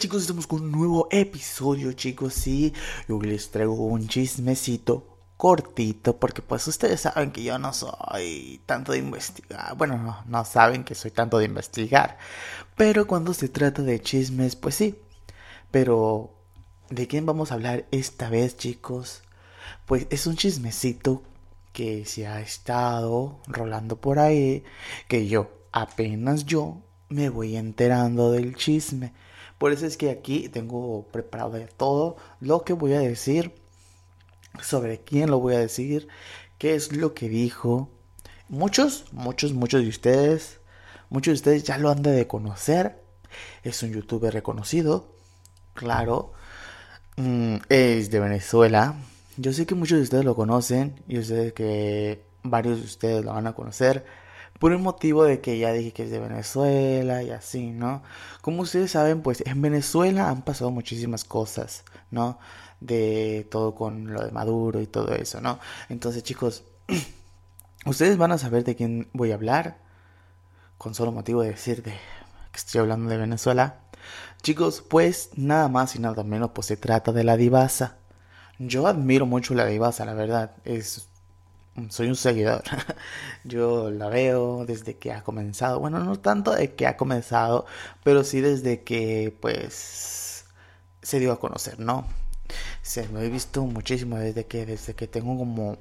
Chicos, estamos con un nuevo episodio chicos, sí, yo les traigo un chismecito cortito porque pues ustedes saben que yo no soy tanto de investigar, bueno, no, no saben que soy tanto de investigar, pero cuando se trata de chismes, pues sí, pero ¿de quién vamos a hablar esta vez chicos? Pues es un chismecito que se ha estado rolando por ahí, que yo, apenas yo, me voy enterando del chisme. Por eso es que aquí tengo preparado todo lo que voy a decir, sobre quién lo voy a decir, qué es lo que dijo. Muchos, muchos, muchos de ustedes, muchos de ustedes ya lo han de conocer. Es un youtuber reconocido, claro. Mm, es de Venezuela. Yo sé que muchos de ustedes lo conocen. Yo sé que varios de ustedes lo van a conocer por el motivo de que ya dije que es de Venezuela y así, ¿no? Como ustedes saben, pues en Venezuela han pasado muchísimas cosas, ¿no? De todo con lo de Maduro y todo eso, ¿no? Entonces, chicos, ustedes van a saber de quién voy a hablar, con solo motivo de decir de que estoy hablando de Venezuela. Chicos, pues nada más y nada menos, pues se trata de la divasa. Yo admiro mucho la divasa, la verdad. Es soy un seguidor. Yo la veo desde que ha comenzado. Bueno, no tanto de que ha comenzado, pero sí desde que pues se dio a conocer, ¿no? Se lo he visto muchísimo desde que desde que tengo como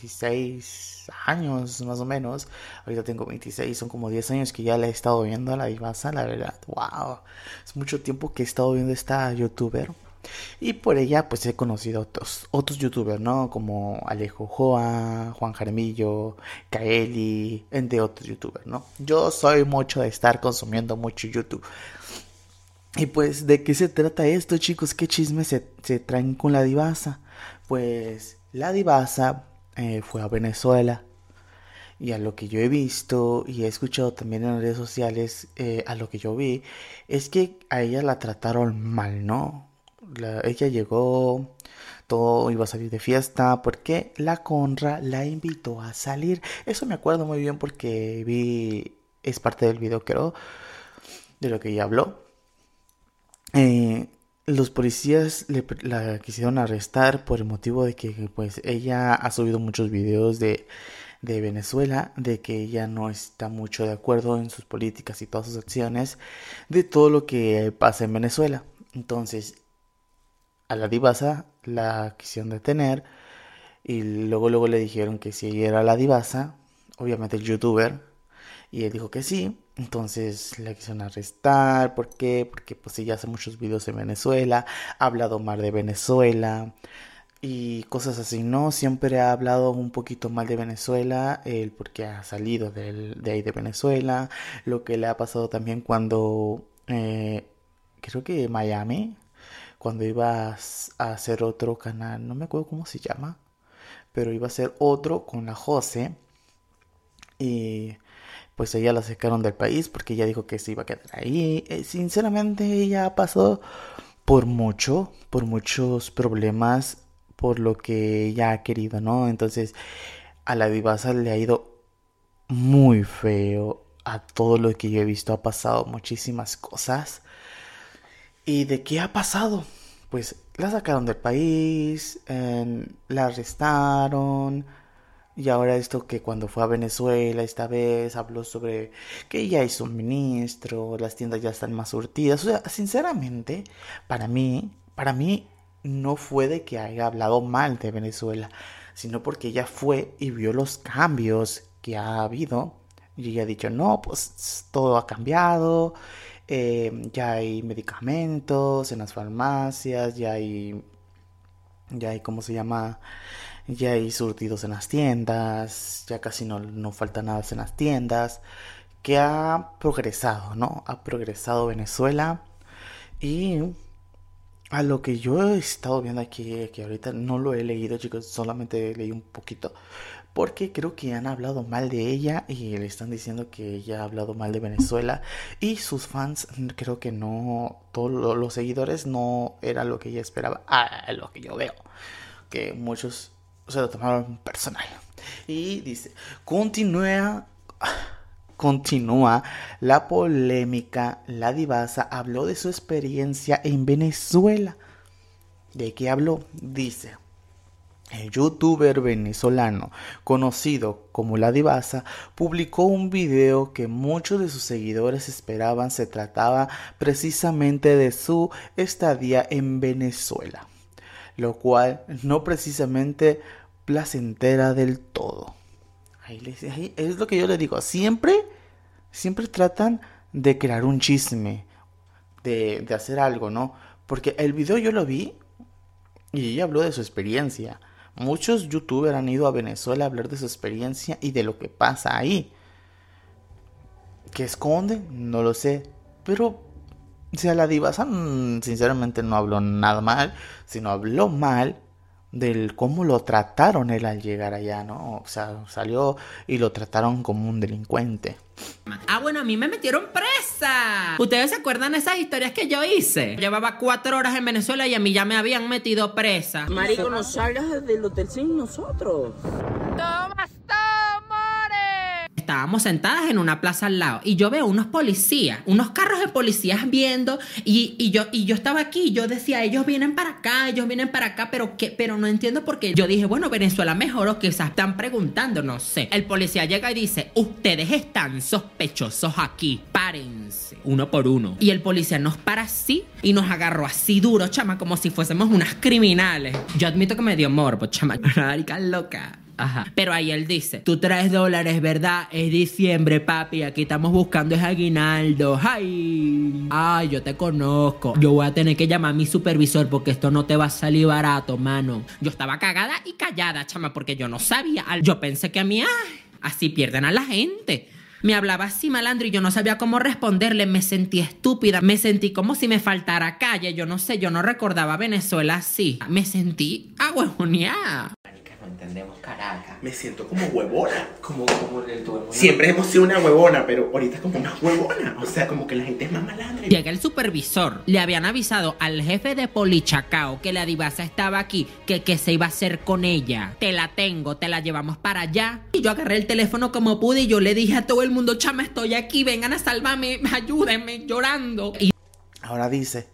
16 años más o menos. Ahorita tengo 26, son como 10 años que ya la he estado viendo a la divasa, la verdad. Wow. Es mucho tiempo que he estado viendo esta youtuber. Y por ella pues he conocido otros, otros youtubers, ¿no? Como Alejo Joa, Juan Jaramillo, Kaeli, entre otros youtubers, ¿no? Yo soy mucho de estar consumiendo mucho YouTube. Y pues, ¿de qué se trata esto, chicos? ¿Qué chismes se, traen con la divasa? Pues la divasa eh, fue a Venezuela. Y a lo que yo he visto y he escuchado también en redes sociales, eh, a lo que yo vi, es que a ella la trataron mal, ¿no? Ella llegó, todo iba a salir de fiesta, porque la Conra la invitó a salir. Eso me acuerdo muy bien porque vi, es parte del video creo, de lo que ella habló. Eh, los policías la quisieron arrestar por el motivo de que pues ella ha subido muchos videos de, de Venezuela, de que ella no está mucho de acuerdo en sus políticas y todas sus acciones, de todo lo que pasa en Venezuela. Entonces, a la divasa la quisieron detener y luego luego le dijeron que si ella era la divasa, obviamente el youtuber, y él dijo que sí, entonces la quisieron arrestar, ¿por qué? Porque pues ella hace muchos videos en Venezuela, ha hablado mal de Venezuela y cosas así, ¿no? Siempre ha hablado un poquito mal de Venezuela, él porque ha salido de ahí de Venezuela, lo que le ha pasado también cuando, eh, creo que Miami, cuando iba a hacer otro canal, no me acuerdo cómo se llama, pero iba a hacer otro con la Jose y pues ella la sacaron del país porque ella dijo que se iba a quedar ahí. Eh, sinceramente ella ha pasado por mucho, por muchos problemas, por lo que ella ha querido, ¿no? Entonces a la divasa le ha ido muy feo. A todo lo que yo he visto ha pasado muchísimas cosas. ¿Y de qué ha pasado? Pues la sacaron del país, la arrestaron, y ahora esto que cuando fue a Venezuela esta vez habló sobre que ya hay suministro, las tiendas ya están más surtidas. O sea, sinceramente, para mí, para mí no fue de que haya hablado mal de Venezuela, sino porque ella fue y vio los cambios que ha habido. Y ella ha dicho, no, pues todo ha cambiado eh, ya hay medicamentos en las farmacias, ya hay, ya hay, ¿cómo se llama? Ya hay surtidos en las tiendas, ya casi no, no falta nada en las tiendas, que ha progresado, ¿no? Ha progresado Venezuela y a lo que yo he estado viendo aquí, que ahorita no lo he leído, chicos, solamente leí un poquito, porque creo que han hablado mal de ella y le están diciendo que ella ha hablado mal de Venezuela y sus fans creo que no, todos los seguidores no era lo que ella esperaba, a lo que yo veo, que muchos se lo tomaron personal. Y dice, continúa, continúa la polémica, la divasa habló de su experiencia en Venezuela. ¿De qué habló? Dice, el youtuber venezolano conocido como La Divasa publicó un video que muchos de sus seguidores esperaban se trataba precisamente de su estadía en Venezuela, lo cual no precisamente placentera del todo. Ahí, es lo que yo le digo, siempre, siempre tratan de crear un chisme, de, de hacer algo, ¿no? Porque el video yo lo vi y ella habló de su experiencia Muchos youtubers han ido a Venezuela a hablar de su experiencia y de lo que pasa ahí. ¿Qué esconde? No lo sé. Pero, o sea, la divasa mm, sinceramente no habló nada mal, sino habló mal del cómo lo trataron él al llegar allá, ¿no? O sea, salió y lo trataron como un delincuente. Ah, bueno, a mí me metieron presa. ¿Ustedes se acuerdan de esas historias que yo hice? Llevaba cuatro horas en Venezuela y a mí ya me habían metido presa. Marico, no salgas del hotel sin nosotros. ¡Toma, estábamos sentadas en una plaza al lado y yo veo unos policías, unos carros de policías viendo y, yo, y yo estaba aquí, yo decía, ellos vienen para acá, ellos vienen para acá, pero ¿qué? Pero no entiendo por qué. Yo dije, bueno, Venezuela mejoró, quizás están preguntando, no sé. El policía llega y dice, ustedes están sospechosos aquí, párense, uno por uno. Y el policía nos para así y nos agarró así duro, chama, como si fuésemos unas criminales. Yo admito que me dio morbo, chama, una loca. Pero ahí él dice, tú traes dólares, ¿verdad? Es diciembre, papi, aquí estamos buscando es aguinaldo. ¡Ay! Ay, yo te conozco. Yo voy a tener que llamar a mi supervisor porque esto no te va a salir barato, mano. Yo estaba cagada y callada, chama, porque yo no sabía. Yo pensé que a mí, ay, así pierden a la gente. Me hablaba así malandro y yo no sabía cómo responderle. Me sentí estúpida. Me sentí como si me faltara calle. Yo no sé, yo no recordaba Venezuela así. Me sentí agüejoneada entendemos Caracas. Me siento como huevona. Como, como el Siempre hemos sido una huevona, pero ahorita como una huevona. O sea, como que la gente es más malandra. Llega el supervisor. Le habían avisado al jefe de Polichacao que la divasa estaba aquí, que qué se iba a hacer con ella. Te la tengo, te la llevamos para allá. Y yo agarré el teléfono como pude y yo le dije a todo el mundo, chama, estoy aquí, vengan a salvarme, ayúdenme, llorando. Y Ahora dice,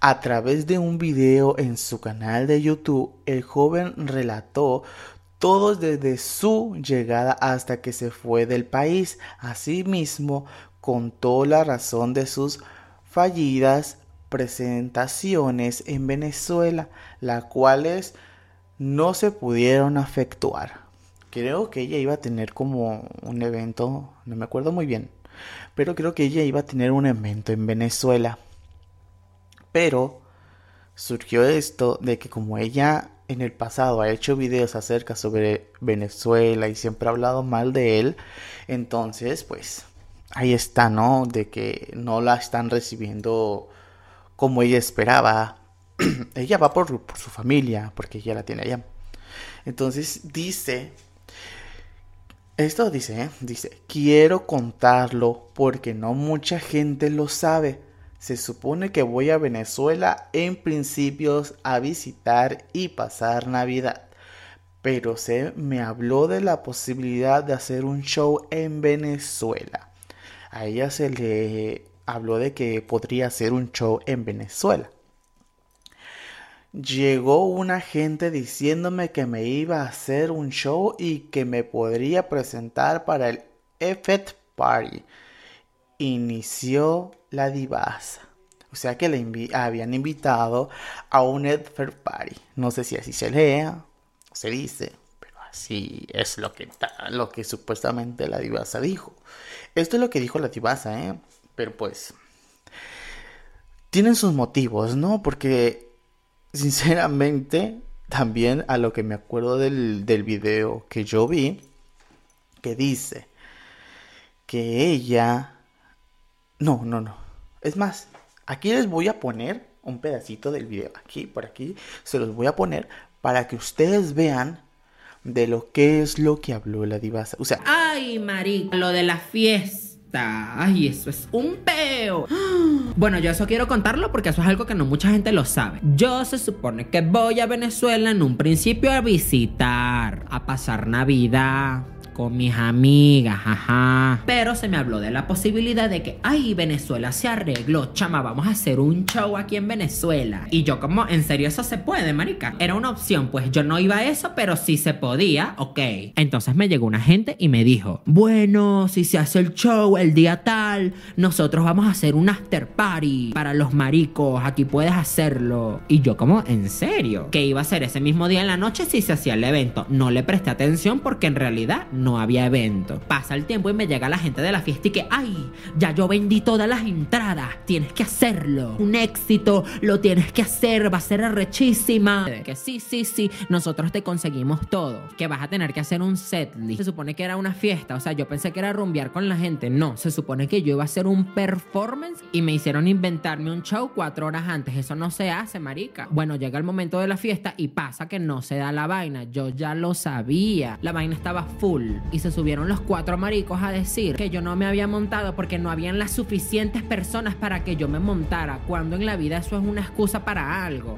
a través de un video en su canal de YouTube, el joven relató todo desde su llegada hasta que se fue del país. Asimismo, contó la razón de sus fallidas presentaciones en Venezuela, las cuales no se pudieron efectuar. Creo que ella iba a tener como un evento, no me acuerdo muy bien, pero creo que ella iba a tener un evento en Venezuela pero surgió esto de que como ella en el pasado ha hecho videos acerca sobre Venezuela y siempre ha hablado mal de él, entonces pues ahí está, ¿no? De que no la están recibiendo como ella esperaba. ella va por, su familia, porque ella la tiene allá. Entonces dice, esto dice, ¿eh? dice, quiero contarlo porque no mucha gente lo sabe se supone que voy a Venezuela en principios a visitar y pasar Navidad. Pero se me habló de la posibilidad de hacer un show en Venezuela. A ella se le habló de que podría hacer un show en Venezuela. Llegó una gente diciéndome que me iba a hacer un show y que me podría presentar para el Effect Party. Inició la divasa. O sea que le habían invitado a un Edfer Party. No sé si así se lea se dice, pero así es lo que, lo que supuestamente la divasa dijo. Esto es lo que dijo la divasa, ¿eh? Pero pues... Tienen sus motivos, ¿no? Porque, sinceramente, también a lo que me acuerdo del, del video que yo vi, que dice que ella... No, no, no. Es más, aquí les voy a poner un pedacito del video. Aquí, por aquí, se los voy a poner para que ustedes vean de lo que es lo que habló la divasa. O sea, ay, marica, lo de la fiesta. Ay, eso es un peo. Bueno, yo eso quiero contarlo porque eso es algo que no mucha gente lo sabe. Yo se supone que voy a Venezuela en un principio a visitar, a pasar Navidad con mis amigas, ajá. Pero se me habló de la posibilidad de que, ay, Venezuela se arregló, chama, vamos a hacer un show aquí en Venezuela. Y yo como, ¿en serio eso se puede, marica? Era una opción, pues yo no iba a eso, pero sí se podía, ok. Entonces me llegó una gente y me dijo, bueno, si se hace el show el día tal, nosotros vamos a hacer un after party para los maricos, aquí puedes hacerlo. Y yo como, ¿en serio? Que iba a ser ese mismo día en la noche si se hacía el evento. No le presté atención porque en realidad no había evento. Pasa el tiempo y me llega la gente de la fiesta y que, ay, ya yo vendí todas las entradas, tienes que hacerlo. Un éxito, lo tienes que hacer, va a ser arrechísima. Que sí, sí, sí, nosotros te conseguimos todo. Que vas a tener que hacer un setlist. Se supone que era una fiesta, o sea, yo pensé que era rumbear con la gente. No, se supone que yo iba a hacer un performance y me hicieron inventarme un show cuatro horas antes. Eso no se hace, marica. Bueno, llega el momento de la fiesta y pasa que no se da la vaina. Yo ya lo sabía. La vaina estaba full. Y se subieron los cuatro maricos a decir que yo no me había montado porque no habían las suficientes personas para que yo me montara. Cuando en la vida eso es una excusa para algo.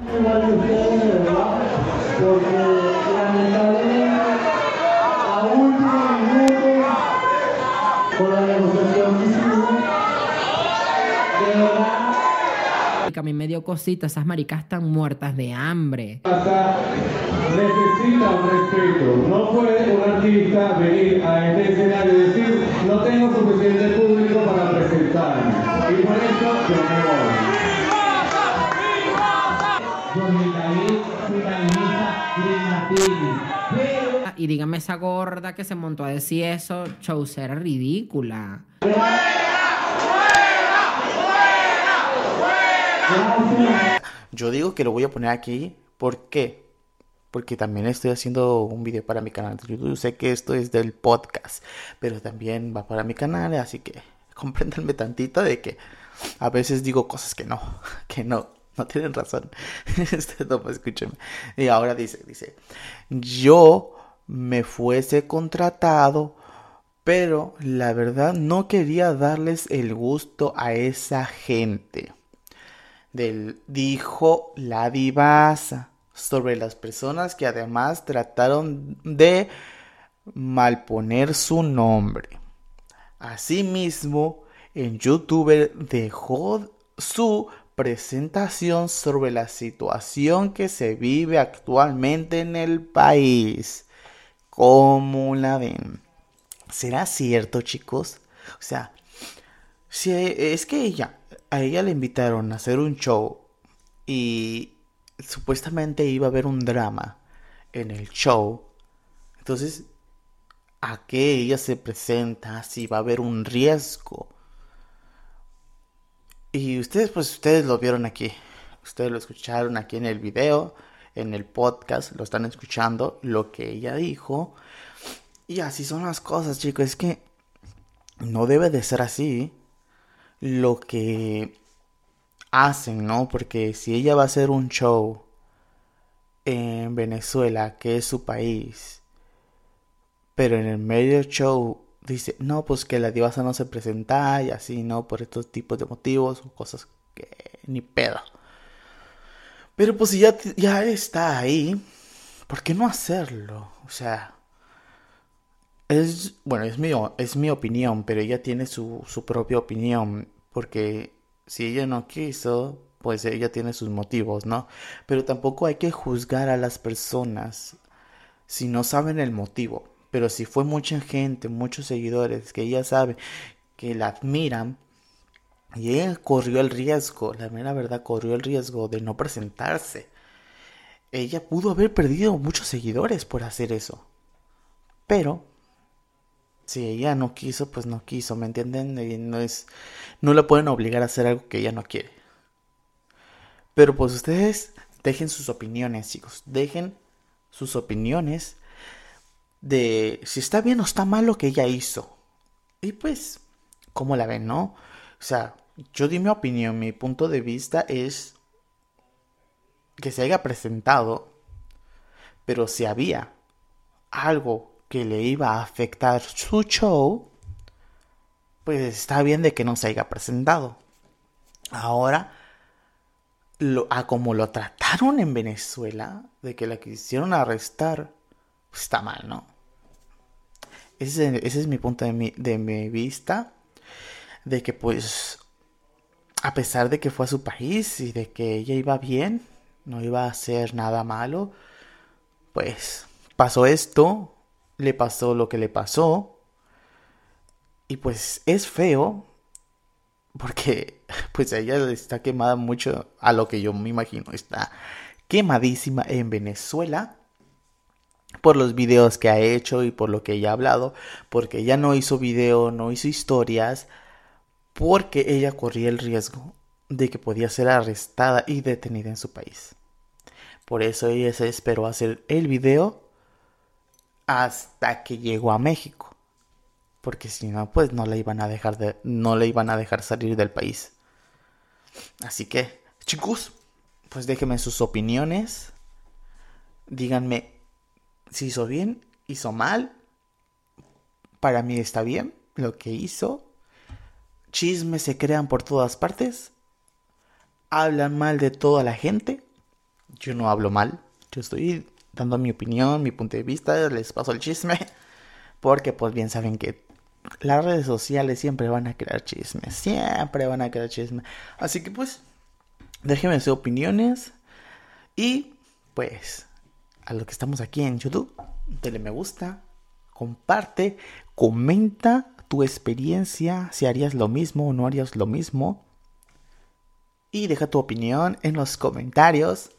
A mí me dio cosita, esas maricas están muertas de hambre. Necesita un respeto. No puede un artista venir a este escenario y decir, no tengo suficiente público para presentarme. Y por eso yo me voy. Y dígame esa gorda que se montó a decir eso, era ridícula. Yo digo que lo voy a poner aquí. ¿Por qué? Porque también estoy haciendo un video para mi canal de YouTube. Sé que esto es del podcast, pero también va para mi canal, así que compréndanme tantito de que a veces digo cosas que no, que no, no tienen razón. Este pues escúcheme. Y ahora dice, dice, yo me fuese contratado, pero la verdad no quería darles el gusto a esa gente dijo la divasa sobre las personas que además trataron de malponer su nombre. Asimismo, en YouTube dejó su presentación sobre la situación que se vive actualmente en el país. ¿Cómo la ven? ¿Será cierto, chicos? O sea, si es que ella a ella le invitaron a hacer un show y supuestamente iba a haber un drama en el show. Entonces, ¿a qué ella se presenta si va a haber un riesgo? Y ustedes, pues ustedes lo vieron aquí. Ustedes lo escucharon aquí en el video, en el podcast, lo están escuchando, lo que ella dijo. Y así son las cosas, chicos. Es que no debe de ser así lo que hacen, ¿no? Porque si ella va a hacer un show en Venezuela, que es su país, pero en el medio del show dice, no, pues que la divasa no se presenta y así, ¿no? Por estos tipos de motivos o cosas que ni pedo. Pero pues si ya, ya está ahí, ¿por qué no hacerlo? O sea, es, bueno, es mi, es mi opinión, pero ella tiene su, su propia opinión, porque si ella no quiso, pues ella tiene sus motivos, ¿no? Pero tampoco hay que juzgar a las personas si no saben el motivo. Pero si fue mucha gente, muchos seguidores que ella sabe que la admiran, y ella corrió el riesgo, la mera verdad, corrió el riesgo de no presentarse. Ella pudo haber perdido muchos seguidores por hacer eso. Pero si ella no quiso, pues no quiso, ¿me entienden? Y no es, no la pueden obligar a hacer algo que ella no quiere. Pero pues ustedes dejen sus opiniones, chicos, dejen sus opiniones de si está bien o está mal lo que ella hizo. Y pues, ¿cómo la ven, no? O sea, yo di mi opinión, mi punto de vista es que se haya presentado, pero si había algo que le iba a afectar su show, pues está bien de que no se haya presentado. Ahora, a como lo trataron en Venezuela, de que la quisieron arrestar, pues está mal, ¿no? ese, es mi punto de de mi vista. De que pues, a pesar de que fue a su país y de que ella iba bien, no iba a hacer nada malo, pues pasó esto, le pasó lo que le pasó. Y pues es feo porque pues ella está quemada mucho a lo que yo me imagino. Está quemadísima en Venezuela por los videos que ha hecho y por lo que ella ha hablado, porque ella no hizo video, no hizo historias, porque ella corría el riesgo de que podía ser arrestada y detenida en su país. Por eso ella se esperó hacer el video hasta que llegó a México. Porque si no, pues no le iban a dejar de, no le iban a dejar salir del país. Así que, chicos, pues déjenme sus opiniones. Díganme si hizo bien, hizo mal. Para mí está bien lo que hizo. Chismes se crean por todas partes. Hablan mal de toda la gente. Yo no hablo mal. Yo estoy dando mi opinión, mi punto de vista. Les paso el chisme. Porque pues bien saben que las redes sociales siempre van a crear chismes. Siempre van a crear chismes. Así que pues déjenme sus opiniones. Y pues a lo que estamos aquí en YouTube, dale me gusta, comparte, comenta tu experiencia, si harías lo mismo o no harías lo mismo. Y deja tu opinión en los comentarios.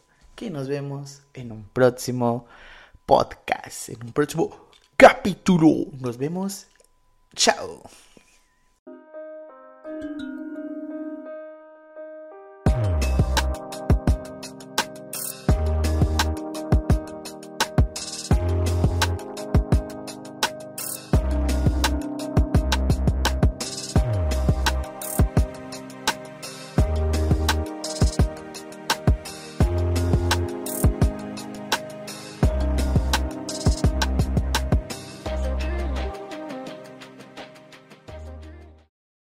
Nos vemos en un próximo podcast, en un próximo capítulo. Nos vemos. Chao.